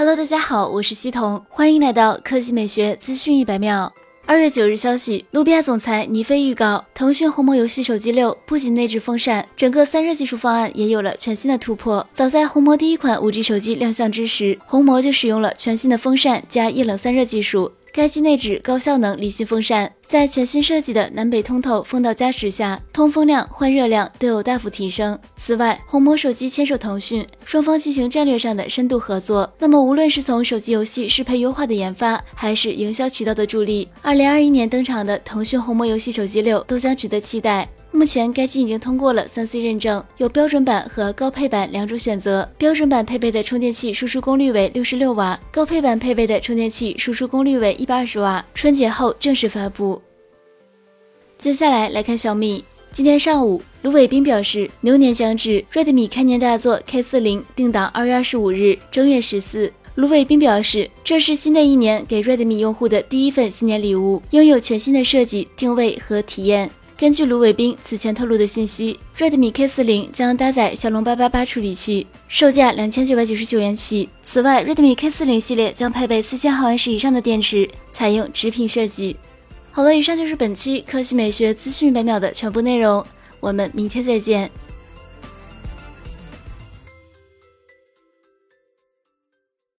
Hello，大家好，我是西彤，欢迎来到科技美学资讯一百秒。二月九日消息，努比亚总裁尼飞预告，腾讯红魔游戏手机六不仅内置风扇，整个散热技术方案也有了全新的突破。早在红魔第一款五 G 手机亮相之时，红魔就使用了全新的风扇加液冷散热技术。该机内置高效能离心风扇，在全新设计的南北通透风道加持下，通风量、换热量都有大幅提升。此外，红魔手机牵手腾讯，双方进行战略上的深度合作。那么，无论是从手机游戏适配优化的研发，还是营销渠道的助力，二零二一年登场的腾讯红魔游戏手机六都将值得期待。目前该机已经通过了三 C 认证，有标准版和高配版两种选择。标准版配备的充电器输出功率为六十六瓦，高配版配备的充电器输出功率为一百二十瓦。春节后正式发布。接下来来看小米。今天上午，卢伟冰表示，牛年将至，Redmi 开年大作 K 四零定档二月二十五日正月十四。卢伟冰表示，这是新的一年给 Redmi 用户的第一份新年礼物，拥有全新的设计、定位和体验。根据卢伟斌此前透露的信息，Redmi K40 将搭载骁龙八八八处理器，售价两千九百九十九元起。此外，Redmi K40 系列将配备四千毫安时以上的电池，采用直屏设计。好了，以上就是本期科技美学资讯百秒的全部内容，我们明天再见。